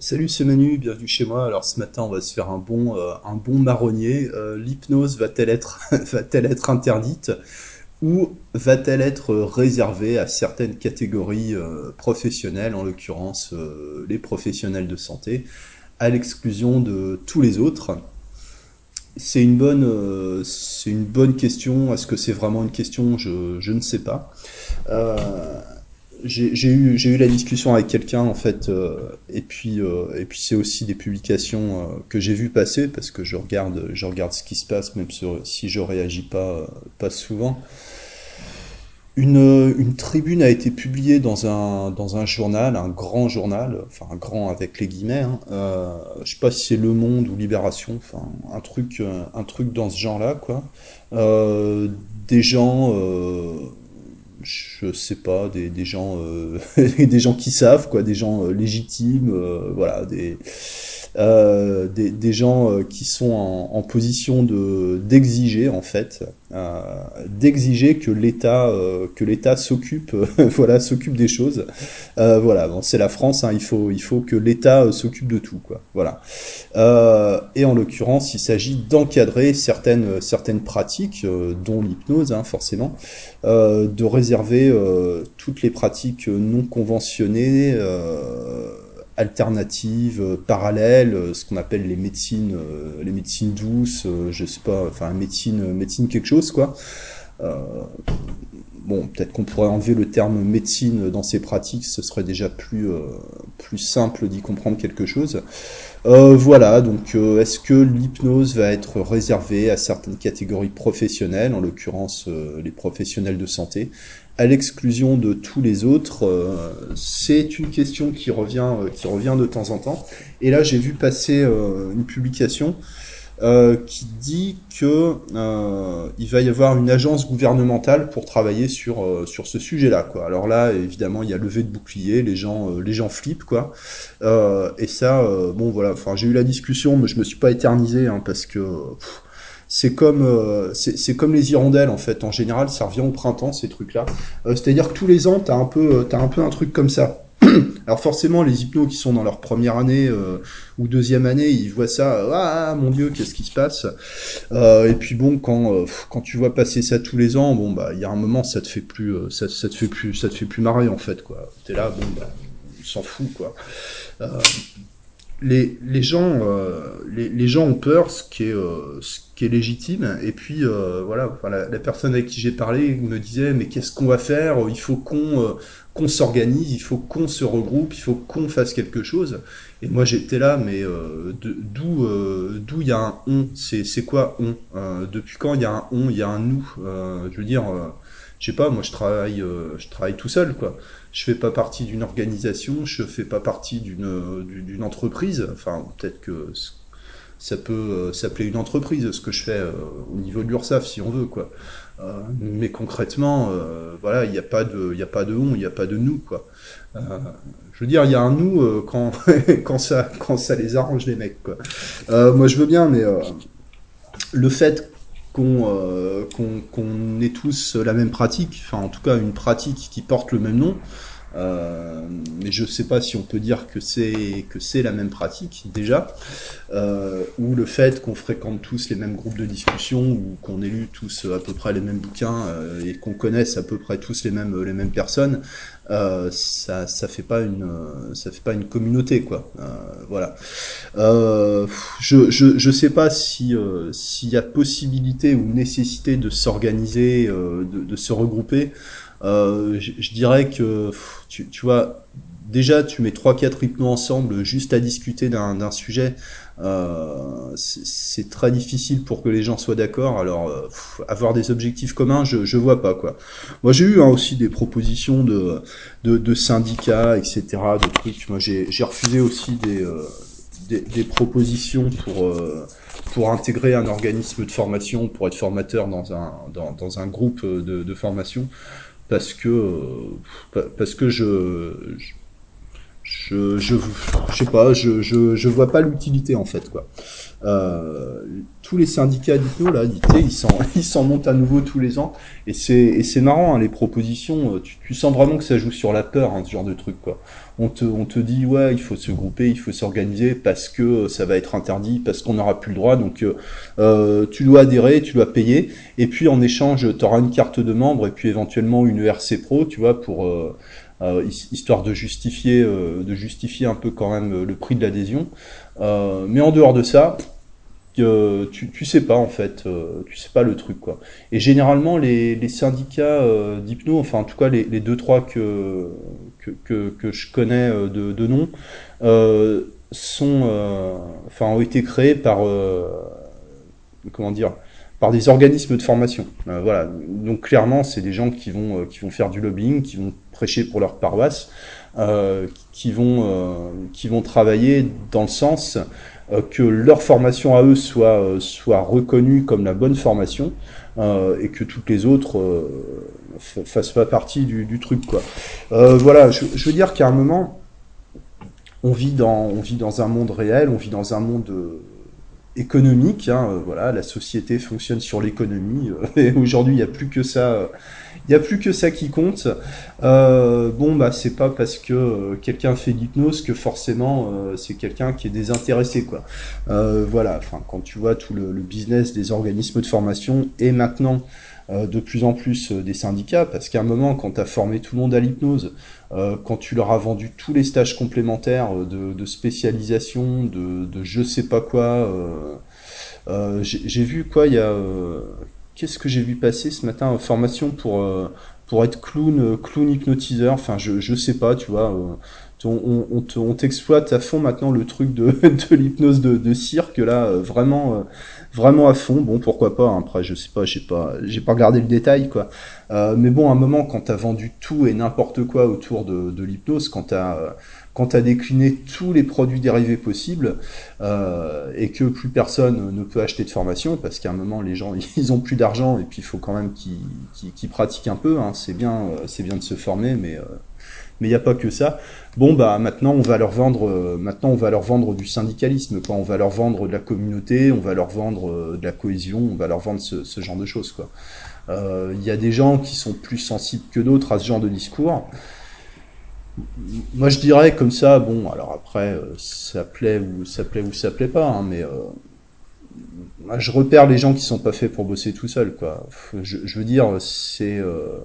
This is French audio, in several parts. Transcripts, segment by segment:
Salut, c'est Manu, bienvenue chez moi. Alors ce matin, on va se faire un bon, euh, marronnier. Euh, l'hypnose va-t-elle être, interdite ou va-t-elle être réservée à certaines catégories euh, professionnelles, en l'occurrence les professionnels de santé, à l'exclusion de tous les autres? C'est une bonne, question. Est-ce que c'est vraiment une question? Je ne sais pas. J'ai eu, eu la discussion avec quelqu'un en fait, euh, et puis, euh, et puis c'est aussi des publications euh, que j'ai vu passer parce que je regarde, je regarde ce qui se passe même si je réagis pas, pas souvent. Une, une tribune a été publiée dans un, dans un journal, un grand journal, enfin un grand avec les guillemets, hein, je sais pas si c'est Le Monde ou Libération, enfin un truc, un truc dans ce genre-là, quoi. Des gens, je sais pas, des, des gens, euh, des gens qui savent, quoi, des gens euh, légitimes, euh, voilà, des, euh, des, gens euh, qui sont en, position de d'exiger en fait, euh, d'exiger que l'État que l'État s'occupe, voilà, s'occupe des choses. Voilà, c'est la France, hein, il faut il faut que l'État s'occupe de tout, quoi. Voilà. Et en l'occurrence, il s'agit d'encadrer certaines certaines pratiques, dont l'hypnose, hein, forcément, de réserver toutes les pratiques non conventionnées. Alternatives, euh, parallèles, euh, ce qu'on appelle les médecines, euh, les médecines douces, je sais pas, enfin médecine, médecine quelque chose quoi. Bon, peut-être qu'on pourrait enlever le terme médecine dans ces pratiques, ce serait déjà plus plus simple d'y comprendre quelque chose. Voilà, donc est-ce que l'hypnose va être réservée à certaines catégories professionnelles, en l'occurrence les professionnels de santé, l'exclusion de tous les autres euh, C'est une question qui revient, euh, qui revient de temps en temps. Et là, j'ai vu passer euh, une publication qui dit que euh, il va y avoir une agence gouvernementale pour travailler sur ce sujet-là. Alors là, évidemment, il y a levé de bouclier, les gens flippent, quoi. Et ça, bon voilà. J'ai eu la discussion, mais je me suis pas éternisé, hein, parce que c'est comme euh, comme les hirondelles en fait. En général, ça revient au printemps ces trucs-là. Euh, C'est-à-dire que tous les ans, t'as un peu euh, t'as un peu un truc comme ça. Alors forcément, les hypnos qui sont dans leur première année ou deuxième année, ils voient ça, ah mon Dieu, qu'est-ce qui se passe? Et puis bon, quand quand tu vois passer ça tous les ans, bon bah il y a un moment, ça te fait plus, ça, te fait plus, ça te fait plus marrer en fait quoi. T'es là, bon bah s'en fout quoi. Les, gens euh, les, gens ont peur ce qui est euh, légitime. Et puis euh, voilà la, personne avec qui j'ai parlé me disait mais qu'est-ce qu'on va faire? Il faut qu'on s'organise il faut qu'on se regroupe il faut qu'on fasse quelque chose. Et moi j'étais là mais d'où il y a un on? C'est quoi on? Depuis quand il y a un on? Il y a un nous? Je veux dire je sais pas moi je travaille je travaille tout seul quoi je fais pas partie d'une organisation, je fais pas partie d'une euh, d'une entreprise. Enfin, peut-être que ça peut euh, s'appeler une entreprise, ce que je fais euh, au niveau de l'URSSAF, si on veut, quoi. Mais concrètement, voilà, il n'y a pas de, il a pas de on, il n'y a pas de nous, quoi. Je veux dire, il y a un nous quand quand ça quand ça les arrange les mecs, moi, je veux bien, mais le fait qu'on euh, qu'on ait tous la même pratique, enfin en tout cas une pratique qui porte le même nom, euh, mais je sais pas si on peut dire que c'est que c'est la même pratique déjà, euh, ou le fait qu'on fréquente tous les mêmes groupes de discussion, ou qu'on ait lu tous à peu près les mêmes bouquins euh, et qu'on connaisse à peu près tous les mêmes les mêmes personnes, euh, ça ça fait pas une ça fait pas une communauté quoi. Euh, voilà. Euh, je, je, je sais pas si s'il y a possibilité ou nécessité de s'organiser, de, de se regrouper. Euh, je, dirais que tu, tu vois, déjà tu mets trois quatre hypnos ensemble juste à discuter d'un sujet. Euh, c'est très difficile pour que les gens soient d'accord. Alors euh, avoir des objectifs communs, je, je vois pas quoi. Moi j'ai eu hein, aussi des propositions de, de, de syndicats, etc. De trucs. Moi j'ai j'ai refusé aussi des euh, des, des propositions pour, euh, pour intégrer un organisme de formation, pour être formateur dans un, dans, dans un groupe de, de formation, parce que, euh, parce que je, je, je, je sais pas, je, je, je vois pas l'utilité en fait, quoi. euh, tous les syndicats d'hypno là, ils s'en ils s'en montent à nouveau tous les ans et c'est et c'est marrant hein, les propositions. Euh, tu, tu, sens vraiment que ça joue sur la peur hein, ce genre de truc quoi. On te on te dit ouais il faut se grouper, il faut s'organiser parce que ça va être interdit, parce qu'on n'aura plus le droit. Donc euh, tu dois adhérer, tu dois payer et puis en échange tu auras une carte de membre et puis éventuellement une ERC Pro, tu vois pour euh, histoire de justifier, euh, de justifier un peu quand même le prix de l'adhésion. Euh, mais en dehors de ça, tu, tu sais pas en fait, tu sais pas le truc quoi. Et généralement les, les syndicats d'hypno, enfin en tout cas les, les deux trois que, que, que, je connais de, de nom, sont, enfin ont été créés par comment dire par des organismes de formation. voilà. Donc clairement, c'est des gens qui vont qui vont faire du lobbying, qui vont prêcher pour leur paroisse, euh, qui, vont, euh, qui vont travailler dans le sens euh, que leur formation à eux soit, soit reconnue comme la bonne formation et que toutes les autres fassent pas partie du, truc. Quoi. voilà, je, veux dire qu'à un moment, on vit, dans, on vit dans un monde réel, on vit dans un monde économique. Hein, voilà, la société fonctionne sur l'économie. et aujourd'hui, il n'y a plus que ça il n'y a plus que ça qui compte. Euh, bon, bah, c'est pas parce que euh, quelqu'un fait l'hypnose que forcément euh, c'est quelqu'un qui est désintéressé, quoi. voilà, enfin, quand tu vois tout le, business des organismes de formation et maintenant de plus en plus des syndicats, parce qu'à un moment, quand tu as formé tout le monde à l'hypnose, quand tu leur as vendu tous les stages complémentaires de, spécialisation, de, je sais pas quoi, j'ai vu quoi, il y a qu'est-ce que j'ai vu passer ce matin Formation pour, euh, être clown, euh, clown hypnotiseur. Enfin, je, je sais pas, tu vois. Euh, on, on, t'exploite à fond maintenant le truc de, de l'hypnose de, de, cirque, là, vraiment, vraiment à fond. Bon, pourquoi pas. Hein. Après, je sais pas, j'ai pas, j'ai pas regardé le détail, quoi. mais bon, à un moment, quand t'as vendu tout et n'importe quoi autour de, de l'hypnose, quand t'as quand tu as décliné tous les produits dérivés possibles euh, et que plus personne ne peut acheter de formation parce qu'à un moment les gens ils ont plus d'argent et puis il faut quand même qu'ils pratiquent un peu. Hein. C'est bien, euh, c'est bien de se former, mais euh, mais il n'y a pas que ça. Bon bah maintenant on va leur vendre, maintenant on va leur vendre du syndicalisme, quoi. On va leur vendre de la communauté, on va leur vendre de la cohésion, on va leur vendre ce, genre de choses, quoi. Il y a des gens qui sont plus sensibles que d'autres à ce genre de discours moi je dirais comme ça, bon, alors après, euh, ça plaît ou ça plaît ou ça plaît pas, hein, mais euh, je repère les gens qui sont pas faits pour bosser tout seul, quoi. Je, veux dire, c'est euh,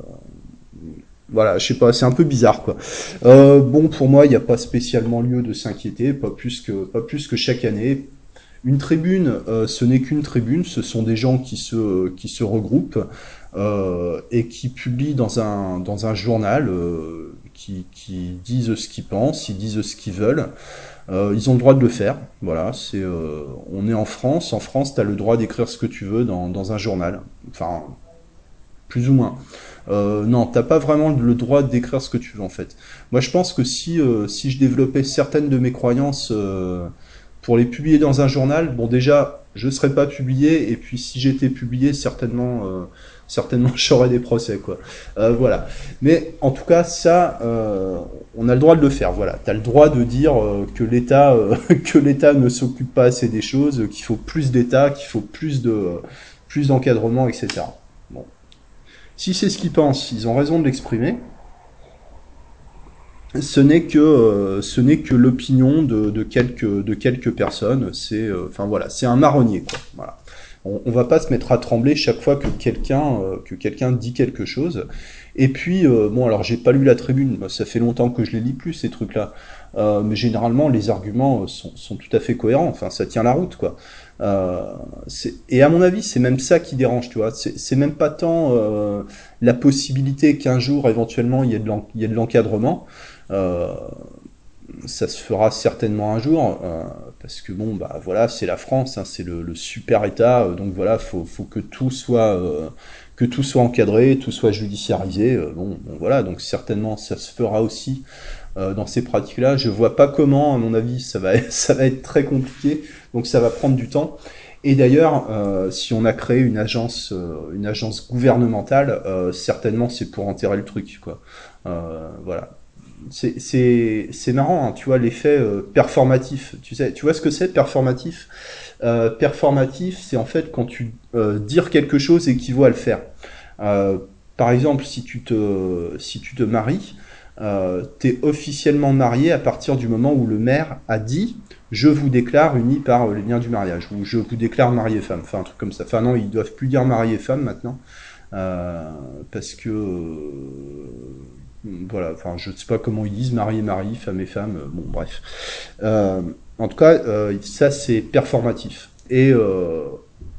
voilà, je sais pas, c'est un peu bizarre, quoi. Euh, bon, pour moi, il n'y a pas spécialement lieu de s'inquiéter, pas plus que pas plus que chaque année. Une tribune, euh, ce n'est qu'une tribune, ce sont des gens qui se qui se regroupent et qui publient dans un dans un journal qui, disent ce qu'ils pensent, ils disent ce qu'ils veulent. Euh, ils ont le droit de le faire. Voilà, c'est, euh, on est en France. En France, tu as le droit d'écrire ce que tu veux dans, dans, un journal. Enfin, plus ou moins. Euh, non, t'as pas vraiment le droit d'écrire ce que tu veux en fait. Moi, je pense que si euh, si je développais certaines de mes croyances pour les publier dans un journal, bon déjà, je serais pas publié. Et puis, si j'étais publié, certainement certainement j'aurais des procès quoi. Euh, voilà. Mais en tout cas ça, euh, on a le droit de le faire. Voilà, t'as le droit de dire euh, que l'État que l'État ne s'occupe pas assez des choses, qu'il faut plus d'État, qu'il faut plus de plus d'encadrement, etc. Si c'est ce qu'ils pensent, ils ont raison de l'exprimer. Ce n'est que n'est que l'opinion de, quelques de quelques personnes. C'est enfin voilà, un marronnier quoi. On, on, va pas se mettre à trembler chaque fois que quelqu'un euh, que dit quelque chose. Et puis euh, bon alors j'ai pas lu la tribune, ça fait longtemps que je les lis plus ces trucs-là, euh, mais généralement les arguments sont, sont, tout à fait cohérents. Enfin ça tient la route quoi. Et à mon avis c'est même ça qui dérange, tu vois. C'est même pas tant la possibilité qu'un jour éventuellement il y ait de l'encadrement ça se fera certainement un jour, euh, parce que bon, bah voilà, c'est la France, hein, c'est le, super État, euh, donc voilà, faut, faut que tout soit euh, que tout soit encadré, tout soit judiciarisé. Bon, bon, voilà, donc certainement ça se fera aussi dans ces pratiques-là. Je vois pas comment, à mon avis, ça va ça va être très compliqué, donc ça va prendre du temps. Et d'ailleurs, si on a créé une agence, une agence gouvernementale, certainement c'est pour enterrer le truc, quoi. voilà c'est marrant, hein, tu vois, l'effet euh, performatif. Tu sais, vois ce que c'est performatif? Euh, Performatif, c'est en fait quand tu euh, dire quelque chose équivaut à le faire. Euh, par exemple, si tu te, si tu te maries, euh, tu es officiellement marié à partir du moment où le maire a dit je vous déclare unis par les liens du mariage, ou je vous déclare marié femme, enfin un truc comme ça. Enfin non, ils doivent plus dire marié femme maintenant, euh, parce que voilà, enfin, je ne sais pas comment ils disent, mari et mari, femme et femme, euh, bon, bref. Euh, en tout cas, euh, ça, c'est performatif. Et, euh,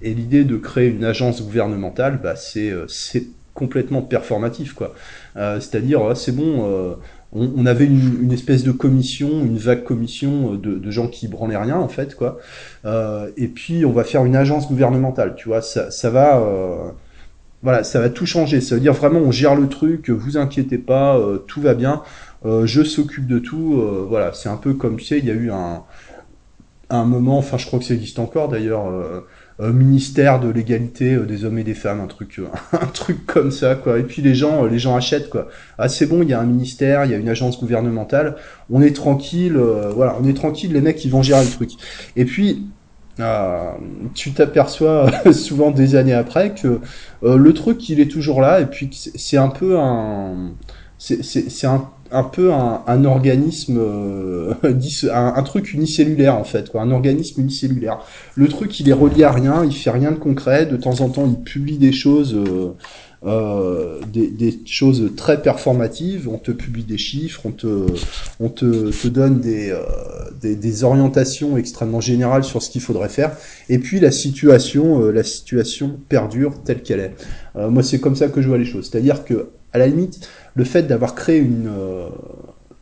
l'idée de créer une agence gouvernementale, bah, c'est, euh, complètement performatif, quoi. Euh, c'est-à-dire, c'est bon, on, on, avait une, une, espèce de commission, une vague commission de, de gens qui branlaient rien, en fait, quoi. et puis, on va faire une agence gouvernementale, tu vois, ça, ça va voilà, ça va tout changer. Ça veut dire vraiment, on gère le truc, vous inquiétez pas, euh, tout va bien, euh, je s'occupe de tout. Euh, voilà, c'est un peu comme tu sais, il y a eu un, un moment, enfin, je crois que ça existe encore d'ailleurs, ministère de l'égalité des hommes et des femmes, un truc, un truc comme ça, quoi. Et puis les gens, les gens achètent, quoi. Ah, c'est bon, il y a un ministère, il y a une agence gouvernementale, on est tranquille, voilà, on est tranquille, les mecs, ils vont gérer le truc. Et puis euh, tu t'aperçois souvent des années après que euh, le truc il est toujours là et puis c'est un peu un c'est un, un peu un, un organisme euh, un, truc unicellulaire en fait quoi un organisme unicellulaire le truc il est relié à rien il fait rien de concret de temps en temps il publie des choses euh, euh, des, choses très performatives. On te publie des chiffres, on te, on te, donne des, des, des, orientations extrêmement générales sur ce qu'il faudrait faire. Et puis la situation, la situation perdure telle qu'elle est. Moi, c'est comme ça que je vois les choses. C'est-à-dire que, à la limite, le fait d'avoir créé une, euh,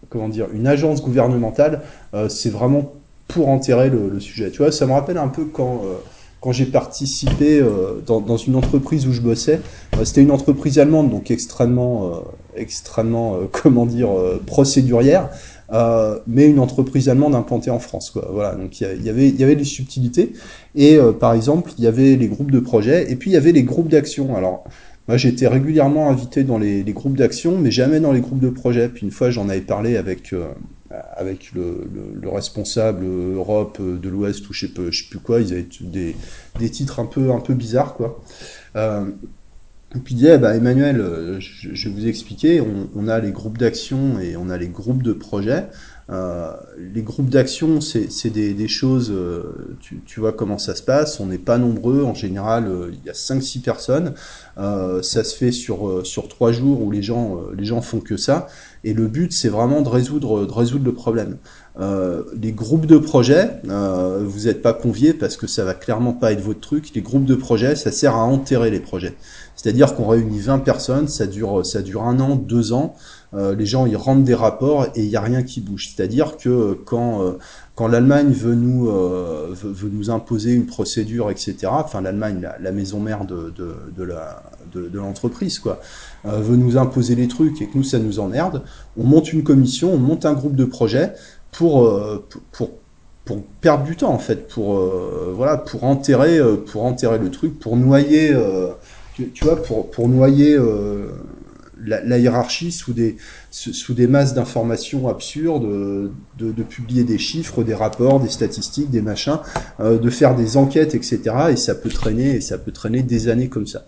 comment dire, une agence gouvernementale, c'est vraiment pour enterrer le, sujet. Tu vois, ça me rappelle un peu quand quand j'ai participé euh, dans, une entreprise où je bossais, euh, c'était une entreprise allemande, donc extrêmement, euh, extrêmement, euh, comment dire, euh, procédurière, euh, mais une entreprise allemande implantée en France. Voilà, donc y, il y avait des subtilités. Et par exemple, il y avait les groupes de projets, et puis il y avait les groupes d'action. Alors, moi, j'étais régulièrement invité dans les, groupes d'action, mais jamais dans les groupes de projets. Puis une fois, j'en avais parlé avec avec le, le, le, responsable Europe de l'Ouest ou je sais, sais plus quoi, ils avaient des, des titres un peu, un peu bizarres, quoi. Euh, et puis il disait, bah, Emmanuel, je, je, vais vous expliquer, on, on a les groupes d'action et on a les groupes de projet. Euh, les groupes d'action, c'est des, choses, euh, tu, vois comment ça se passe, on n'est pas nombreux, en général, euh, il y a 5-6 personnes, ça se fait sur, sur 3 jours où les gens, les gens font que ça, et le but, c'est vraiment de résoudre, de résoudre le problème. les groupes de projet, vous n'êtes pas conviés parce que ça va clairement pas être votre truc, les groupes de projet, ça sert à enterrer les projets. C'est-à-dire qu'on réunit 20 personnes, ça dure, ça dure un an, deux ans, euh, les gens ils rendent des rapports et il n'y a rien qui bouge. C'est-à-dire que quand euh, quand l'Allemagne veut nous euh, veut, nous imposer une procédure, etc. Enfin l'Allemagne, la, la, maison mère de de, de la de, de l'entreprise quoi, euh, veut nous imposer les trucs et que nous ça nous emmerde. On monte une commission, on monte un groupe de projet pour euh, pour pour perdre du temps en fait, pour euh, voilà, pour enterrer, pour enterrer le truc, pour noyer, tu, tu, vois, pour pour noyer la, la, hiérarchie sous des, sous des masses d'informations absurdes, de, de, publier des chiffres, des rapports, des statistiques, des machins, euh, de faire des enquêtes, etc. Et ça peut traîner, et ça peut traîner des années comme ça.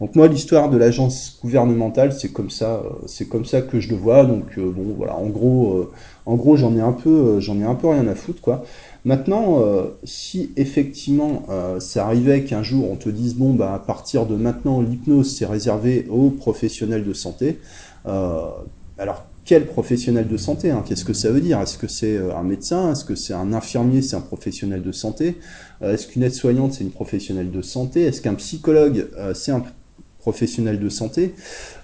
Donc moi, l'histoire de l'agence gouvernementale, c'est comme ça, c'est comme ça que je le vois. Donc euh, bon, voilà, en gros, euh, en gros, j'en ai un peu, j'en ai un peu rien à foutre, quoi. Maintenant, euh, si effectivement euh, ça arrivait qu'un jour on te dise bon bah à partir de maintenant l'hypnose c'est réservé aux professionnels de santé, euh, alors quel professionnel de santé hein, Qu'est-ce que ça veut dire? Est-ce que c'est un médecin? Est-ce que c'est un infirmier? C'est un professionnel de santé? Est-ce qu'une aide-soignante c'est une professionnelle de santé? Est-ce qu'un psychologue c'est un professionnels de santé,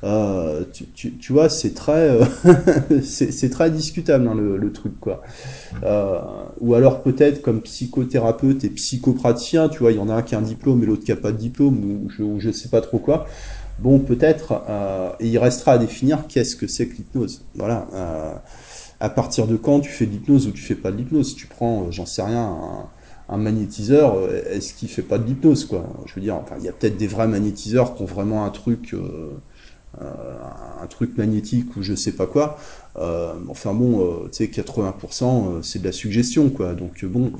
euh, tu, tu, tu, vois, c'est très, euh, c'est très discutable hein, le, le, truc quoi. Euh, ou alors peut-être comme psychothérapeute et psychopraticien, tu vois, il y en a un qui a un diplôme et l'autre qui a pas de diplôme ou je, ou je sais pas trop quoi. Bon, peut-être, et il restera à définir qu'est-ce que c'est que l'hypnose. Voilà. À partir de quand tu fais de l'hypnose ou tu fais pas de l'hypnose tu prends, j'en sais rien. Un magnétiseur, euh, est-ce qu'il fait pas de l'hypnose quoi? Je veux dire, enfin, il y a peut-être des vrais magnétiseurs qui ont vraiment un truc, euh, un truc magnétique ou je sais pas quoi. enfin bon, tu sais, 80% c'est de la suggestion, quoi. Donc bon,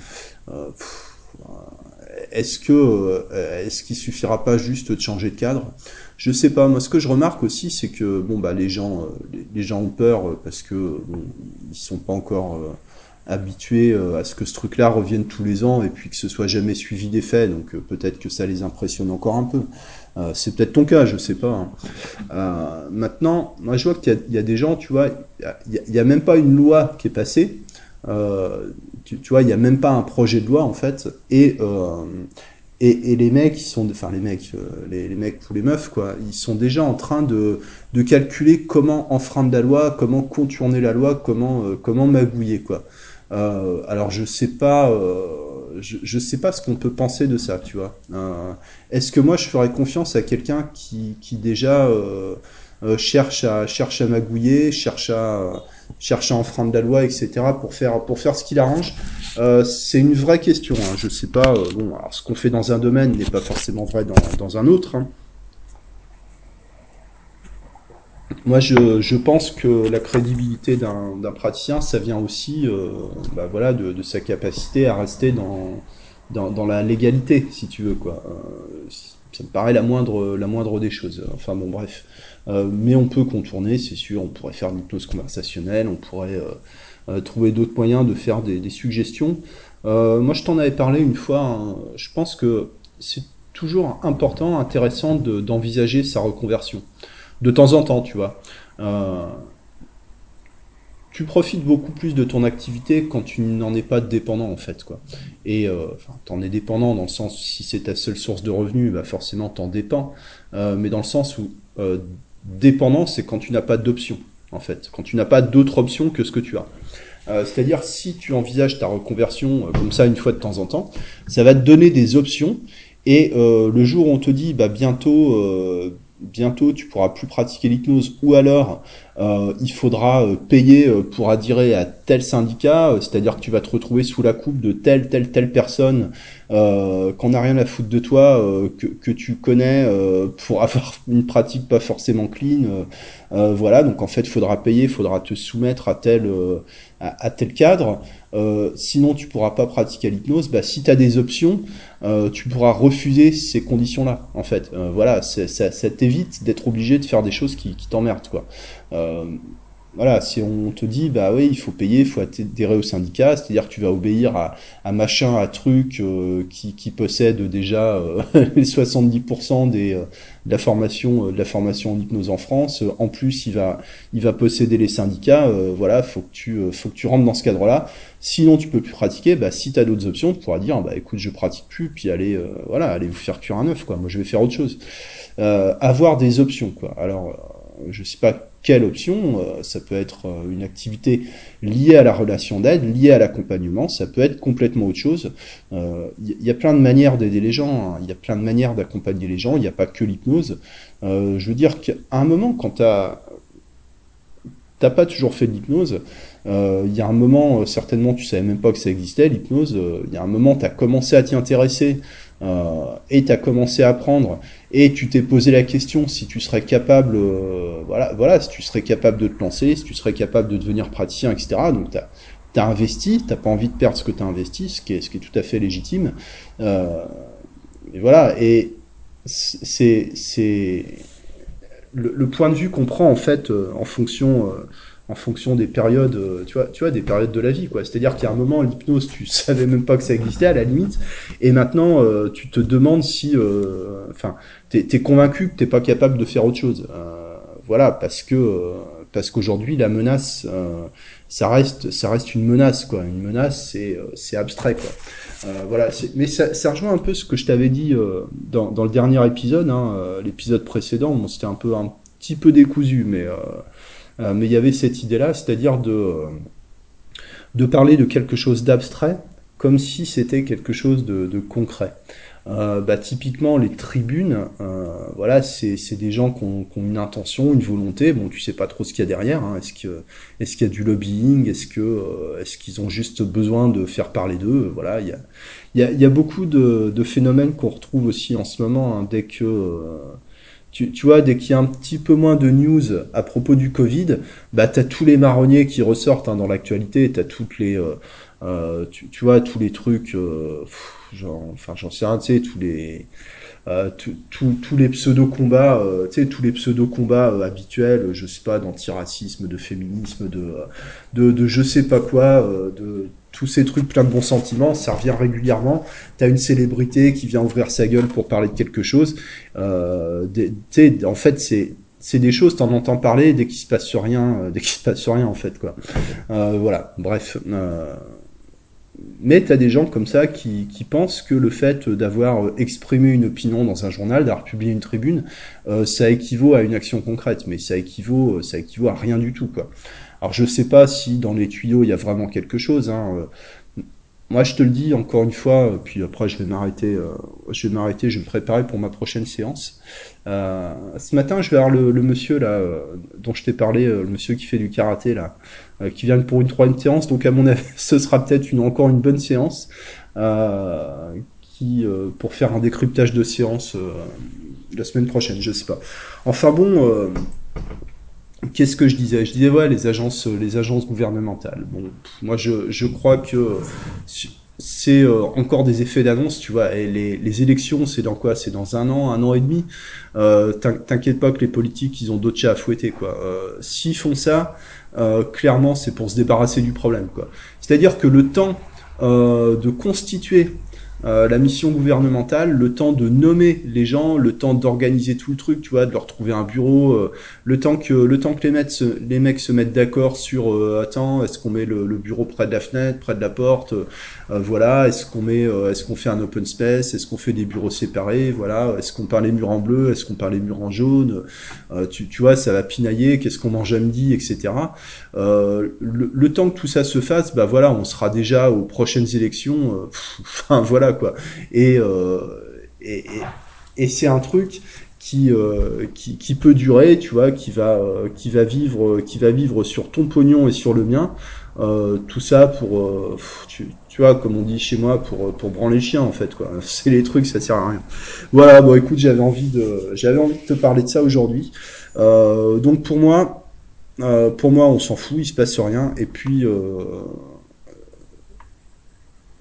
est-ce que est-ce qu'il suffira pas juste de changer de cadre? Je sais pas. Moi, ce que je remarque aussi, c'est que bon bah les gens, les, gens ont peur parce que bon, ils sont pas encore habitués euh, à ce que ce truc-là revienne tous les ans et puis que ce soit jamais suivi des faits. Donc euh, peut-être que ça les impressionne encore un peu. Euh, c'est peut-être ton cas, je sais pas. Hein. maintenant, moi je vois qu'il y, a des gens, tu vois, il n'y a, même pas une loi qui est passée. Tu, vois, il n'y a même pas un projet de loi en fait. Et et, et, les mecs, ils sont, enfin les mecs, les, les, mecs ou les meufs, quoi, ils sont déjà en train de, de calculer comment enfreindre la loi, comment contourner la loi, comment, comment magouiller, quoi. Euh, alors je sais pas, euh, je, sais pas ce qu'on peut penser de ça, tu vois. Euh, Est-ce que moi je ferais confiance à quelqu'un qui, qui déjà cherche à cherche à magouiller, cherche à cherche à enfreindre la loi, etc. pour faire pour faire ce qu'il arrange C'est une vraie question. Hein. Je sais pas. bon, alors ce qu'on fait dans un domaine n'est pas forcément vrai dans, dans un autre. Hein. Moi, je, je, pense que la crédibilité d'un praticien, ça vient aussi euh, bah voilà, de, de, sa capacité à rester dans, dans, la légalité, si tu veux. Quoi. Euh, ça me paraît la moindre, la moindre des choses. Enfin bon, bref. Euh, mais on peut contourner, c'est sûr. On pourrait faire une hypnose conversationnelle, on pourrait trouver d'autres moyens de faire des, des suggestions. moi, je t'en avais parlé une fois. Hein. Je pense que c'est toujours important, intéressant d'envisager sa reconversion de temps en temps, tu vois. Euh, tu profites beaucoup plus de ton activité quand tu n'en es pas dépendant en fait quoi. Et euh, enfin, t'en es dépendant dans le sens si c'est ta seule source de revenus, bah forcément t'en dépends. Euh, mais dans le sens où euh, dépendant, c'est quand tu n'as pas d'option en fait, quand tu n'as pas d'autre option que ce que tu as. Euh, C'est-à-dire si tu envisages ta reconversion comme ça une fois de temps en temps, ça va te donner des options. Et le jour où on te dit bah bientôt bientôt tu pourras plus pratiquer l'hypnose. Ou alors euh, il faudra euh, payer euh, pour adhérer à tel syndicat, c'est-à-dire que tu vas te retrouver sous la coupe de telle, telle, telle personne euh, qu'on n'a rien à foutre de toi, que, que, tu connais pour avoir une pratique pas forcément clean. voilà, donc en fait, il faudra payer, il faudra te soumettre à tel, cadre. sinon, tu pourras pas pratiquer l'hypnose. Bah, si tu as des options, tu pourras refuser ces conditions-là. En fait, voilà, ça, t'évite d'être obligé de faire des choses qui, qui t'emmerdent. Euh, voilà, si on te dit, bah oui, il faut payer, il faut adhérer au syndicat, c'est-à-dire que tu vas obéir à, à machin, à truc euh, qui, possède déjà euh, les 70% des, euh, de la formation, de la formation en hypnose en France. En plus, il va, il va posséder les syndicats. voilà, faut que tu, faut que tu rentres dans ce cadre-là. Sinon, tu peux plus pratiquer. Bah, si tu as d'autres options, tu pourras dire, bah écoute, je pratique plus, puis allez, voilà, allez vous faire cuire un œuf, quoi. Moi, je vais faire autre chose. avoir des options, quoi. Alors, je sais pas quelle option euh, Ça peut être euh, une activité liée à la relation d'aide, liée à l'accompagnement, ça peut être complètement autre chose. Il euh, y, a plein de manières d'aider les gens, il hein. y a plein de manières d'accompagner les gens, il n'y a pas que l'hypnose. je veux dire qu'à un moment, quand tu t'as pas toujours fait de l'hypnose, il y a un moment, certainement tu savais même pas que ça existait, l'hypnose, il y a un moment tu as commencé à t'y intéresser, et tu as commencé à apprendre et tu t'es posé la question si tu serais capable, euh, voilà, voilà, si tu serais capable de te lancer, si tu serais capable de devenir praticien, etc. Donc tu as, investi, t'as pas envie de perdre ce que tu as investi, ce qui, est, ce qui est tout à fait légitime. Euh, et voilà, et c'est le, le, point de vue qu'on prend en fait euh, en fonction euh, en fonction des périodes, euh, tu vois, tu vois, des périodes de la vie, quoi. C'est-à-dire qu'il y a un moment, l'hypnose, tu savais même pas que ça existait à la limite, et maintenant, euh, tu te demandes si, euh, enfin, t'es es convaincu que t'es pas capable de faire autre chose. voilà, parce que parce qu'aujourd'hui, la menace, ça reste, ça reste une menace, quoi. Une menace, c'est c'est abstrait, quoi. voilà, mais ça, ça, rejoint un peu ce que je t'avais dit dans, dans le dernier épisode, hein, l'épisode précédent. Bon, c'était un peu un petit peu décousu, mais euh, mais il y avait cette idée-là, c'est-à-dire de, euh, de parler de quelque chose d'abstrait comme si c'était quelque chose de, concret. Euh, bah, typiquement les tribunes, euh, voilà, c'est des gens qui ont, une intention, une volonté. Bon, tu sais pas trop ce qu'il y a derrière. Hein. Est-ce que est-ce qu'il y a du lobbying? Est-ce que euh, est-ce qu'ils ont juste besoin de faire parler d'eux? Voilà, il y a y a, beaucoup de, de phénomènes qu'on retrouve aussi en ce moment hein, dès que tu, tu vois, dès qu'il y a un petit peu moins de news à propos du Covid, bah t'as tous les marronniers qui ressortent hein, dans l'actualité, t'as toutes les, euh, euh, tu, tu vois, tous les trucs, euh, genre, enfin j'en sais rien, tu sais, tous les, euh, tous les pseudo-combats, euh, tu sais, tous les pseudo-combats euh, habituels, je sais pas, d'antiracisme, de féminisme, de, de, je sais pas quoi, euh, de tous ces trucs pleins de bons sentiments, ça revient régulièrement. T'as une célébrité qui vient ouvrir sa gueule pour parler de quelque chose. Euh, des- en fait, c'est c'est des choses, t'en entends parler dès qu'il se passe rien, dès qu'il se passe rien en fait quoi. Voilà, bref. Mais tu as des gens comme ça qui, qui pensent que le fait d'avoir euh, exprimé une opinion dans un journal, d'avoir publié une tribune, euh, ça équivaut à une action concrète, mais ça équivaut, euh, ça équivaut à rien du tout, quoi. Alors je sais pas si dans les tuyaux il y a vraiment quelque chose. Hein. Moi je te le dis encore une fois, euh, puis après je vais m'arrêter, euh, je vais m'arrêter, je vais me préparer pour ma prochaine séance. Euh, ce matin je vais voir le, monsieur là dont je t'ai parlé, le monsieur qui fait du karaté là qui viennent pour une troisième séance. Donc à mon avis, ce sera peut-être encore une bonne séance pour faire un décryptage de séance la semaine prochaine, je sais pas. Enfin bon, qu'est-ce que je disais? Je disais ouais les agences, les agences gouvernementales. Bon, moi je, je crois que c'est euh, encore des effets d'annonce, tu vois. Et les, les élections, c'est dans quoi? C'est dans un an, un an et demi? Euh, t'in- T'inquiète pas que les politiques, ils ont d'autres chats à fouetter, quoi. Euh, S'ils font ça, euh, clairement, c'est pour se débarrasser du problème, quoi. C'est-à-dire que le temps euh, de constituer euh, la mission gouvernementale, le temps de nommer les gens, le temps d'organiser tout le truc, tu vois, de leur trouver un bureau, euh, le temps que le temps que les mecs se, les mecs se mettent d'accord sur euh, attends, est-ce qu'on met le, le bureau près de la fenêtre, près de la porte, euh, voilà, est-ce qu'on met euh, est-ce qu'on fait un open space, est-ce qu'on fait des bureaux séparés, voilà, est-ce qu'on peint les murs en bleu, est-ce qu'on peint les murs en jaune, euh, tu, tu vois, ça va pinailler, qu'est-ce qu'on mange à midi, etc. Le, le temps que tout ça se fasse, bah voilà, on sera déjà aux prochaines élections. Enfin voilà euh, et, et, et c'est un truc qui, euh, qui qui peut durer, tu vois, qui va euh, qui va vivre qui va vivre sur ton pognon et sur le mien. Tout ça pour tu, tu vois comme on dit chez moi pour pour branler les chiens en fait quoi. C'est les trucs ça sert à rien. Voilà bon écoute j'avais envie de j'avais envie de te parler de ça aujourd'hui. Donc pour moi pour moi, on s'en fout, il se passe rien. Et puis,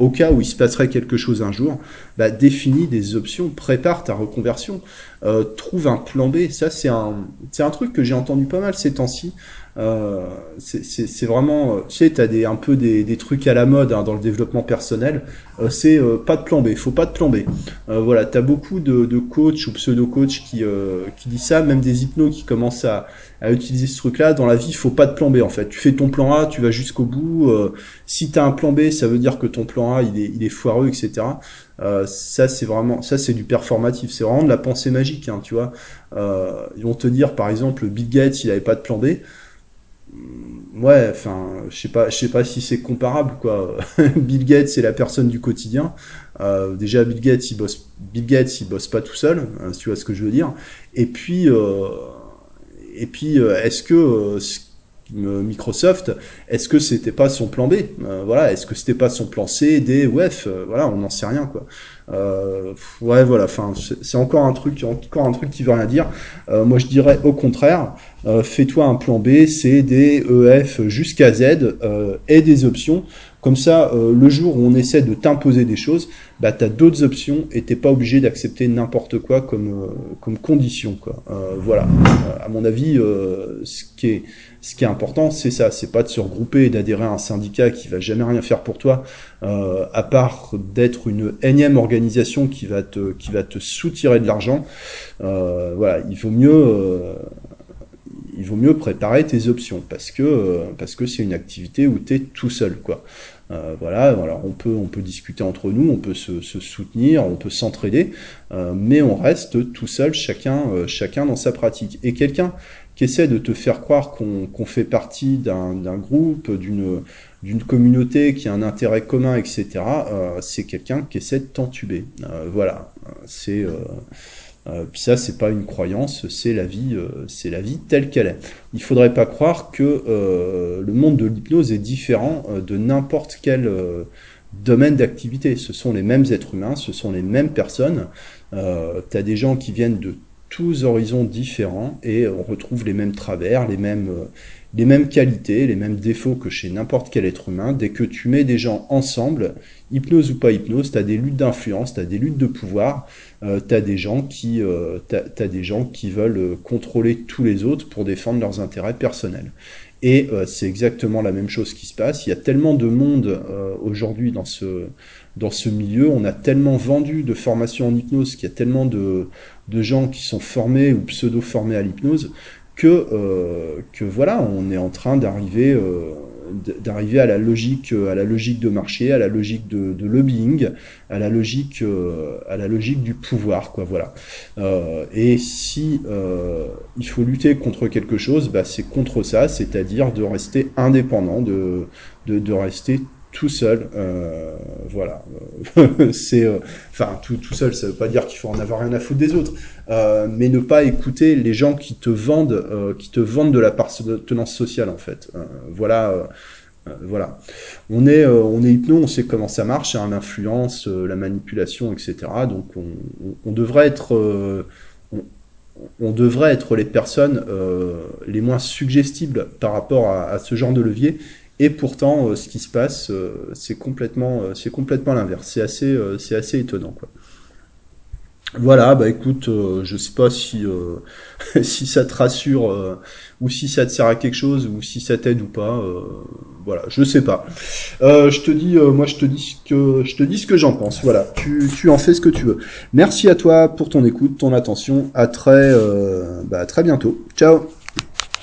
au cas où il se passerait quelque chose un jour, bah, définis des options, prépare ta reconversion, euh, trouve un plan B. Ça, c'est un, c'est un truc que j'ai entendu pas mal ces temps-ci. Euh, c'est vraiment, euh, tu sais, t'as des, un peu des, des trucs à la mode hein, dans le développement personnel. Euh, c'est euh, pas de plan B, faut pas de plan B. Euh, voilà, t'as beaucoup de, de coachs ou pseudo-coachs qui, euh, qui disent ça, même des hypnos qui commencent à, à utiliser ce truc-là. Dans la vie, faut pas de plan B en fait. Tu fais ton plan A, tu vas jusqu'au bout. Si tu as un plan B, ça veut dire que ton plan A il est, il est foireux, etc. Euh, ça c'est vraiment, ça c'est du performatif. C'est vraiment de la pensée magique, hein, tu vois. Euh, ils vont te dire par exemple Bill Gates, il avait pas de plan B. Ouais, enfin, je sais pas, je sais pas si c'est comparable quoi. Bill Gates c'est la personne du quotidien. Euh, déjà Bill Gates il bosse, Bill Gates il bosse pas tout seul, hein, tu vois ce que je veux dire. Et puis euh, et puis, euh, est-ce que euh, Microsoft, est-ce que c'était pas son plan B? Euh, Voilà, est-ce que c'était pas son plan C, D, ou F? Euh, Voilà, on n'en sait rien quoi. Euh, ouais, voilà. Enfin, c'est encore un truc, encore un truc qui veut rien dire. Euh, moi, je dirais au contraire, euh, fais-toi un plan B, C, D, E, F jusqu'à Z euh, et des options. Comme ça, euh, le jour où on essaie de t'imposer des choses, bah t'as d'autres options et t'es pas obligé d'accepter n'importe quoi comme euh, comme condition quoi. Euh, voilà. Euh, à mon avis, euh, ce qui est ce qui est important, c'est ça, c'est pas de se regrouper et d'adhérer à un syndicat qui va jamais rien faire pour toi, euh, à part d'être une énième organisation qui va te qui va te soutirer de l'argent. Euh, voilà, il vaut mieux euh, il vaut mieux préparer tes options parce que euh, parce que c'est une activité où tu es tout seul quoi. Euh, voilà, alors on peut on peut discuter entre nous, on peut se, se soutenir, on peut s'entraider, euh, mais on reste tout seul, chacun euh, chacun dans sa pratique. Et quelqu'un essaie de te faire croire qu'on fait partie d'un groupe, d'une communauté qui a un intérêt commun, etc. euh, c'est quelqu'un qui essaie de t'entuber. Euh, voilà, c'est euh, ça, c'est pas une croyance, c'est la vie, c'est la vie telle qu'elle est. Il faudrait pas croire que le monde de l'hypnose est différent de n'importe quel domaine d'activité. Ce sont les mêmes êtres humains, ce sont les mêmes personnes. Euh, T'as des gens qui viennent de tous horizons différents et on retrouve les mêmes travers, les mêmes, les mêmes qualités, les mêmes défauts que chez n'importe quel être humain. Dès que tu mets des gens ensemble, hypnose ou pas hypnose, tu as des luttes d'influence, tu as des luttes de pouvoir, euh, tu as, des gens qui, euh, t'as, des gens qui veulent euh, contrôler tous les autres pour défendre leurs intérêts personnels. Et euh, c'est exactement la même chose qui se passe. Il y a tellement de monde euh, aujourd'hui dans ce, dans ce milieu, on a tellement vendu de formations en hypnose, qu'il y a tellement de, de gens qui sont formés ou pseudo-formés à l'hypnose, que, euh, que voilà, on est en train d'arriver euh, d'arriver à la logique à la logique de marché, à la logique de, lobbying, à la logique euh, à la logique du pouvoir quoi voilà. Euh, et si euh, il faut lutter contre quelque chose, bah, c'est contre ça, c'est-à-dire de rester indépendant, de, de, de rester tout seul, euh, voilà. c'est, euh, enfin, tout, tout seul, ça veut pas dire qu'il faut en avoir rien à foutre des autres, euh, mais ne pas écouter les gens qui te vendent, euh, qui te vendent de la tenance sociale en fait. Euh, voilà. Euh, voilà. On est, on est hypno, on sait comment ça marche, hein, l'influence, la manipulation, etc. Donc on, devrait être, on, devrait être les personnes les moins suggestibles par rapport à ce genre de levier et pourtant, euh, ce qui se passe, euh, c'est complètement, euh, complètement l'inverse. C'est assez, assez étonnant. Voilà, bah écoute, euh, je sais pas si si ça te rassure ou si ça te sert à quelque chose ou si ça t'aide ou pas. voilà, je sais pas. Je te dis, moi je te dis ce que je te dis ce que j'en pense. Voilà, tu, tu en fais ce que tu veux. Merci à toi pour ton écoute, ton attention. À très bah, très bientôt. Ciao.